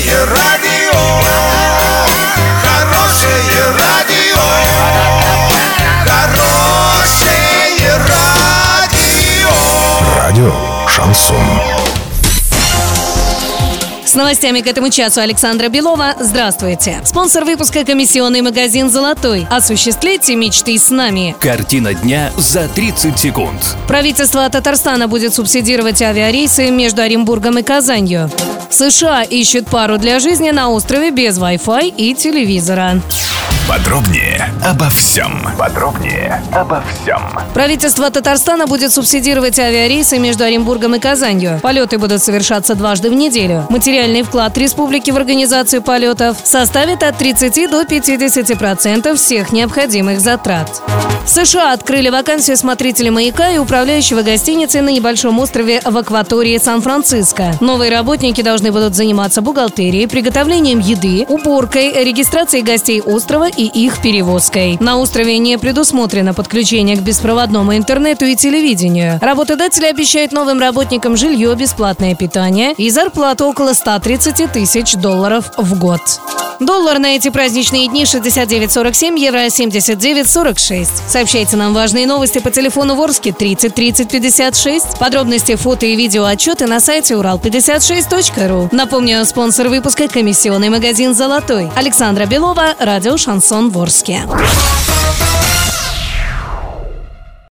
Хорошее радио, хорошее радио, хорошее радио. Радио Шансон. С новостями к этому часу Александра Белова. Здравствуйте. Спонсор выпуска комиссионный магазин «Золотой». Осуществляйте мечты с нами. Картина дня за 30 секунд. Правительство Татарстана будет субсидировать авиарейсы между Оренбургом и Казанью. США ищет пару для жизни на острове без Wi-Fi и телевизора. Подробнее обо всем. Подробнее обо всем. Правительство Татарстана будет субсидировать авиарейсы между Оренбургом и Казанью. Полеты будут совершаться дважды в неделю. Материальный вклад республики в организацию полетов составит от 30 до 50% всех необходимых затрат. США открыли вакансию смотрителя маяка и управляющего гостиницей на небольшом острове в акватории Сан-Франциско. Новые работники должны будут заниматься бухгалтерией, приготовлением еды, уборкой, регистрацией гостей острова и их перевозкой. На острове не предусмотрено подключение к беспроводному интернету и телевидению. Работодатели обещают новым работникам жилье, бесплатное питание и зарплату около 130 тысяч долларов в год. Доллар на эти праздничные дни 69.47, евро 79.46. Сообщайте нам важные новости по телефону Ворске 30 30 56. Подробности, фото и видео отчеты на сайте урал56.ру. Напомню, спонсор выпуска – комиссионный магазин «Золотой». Александра Белова, радио «Шансон Ворске».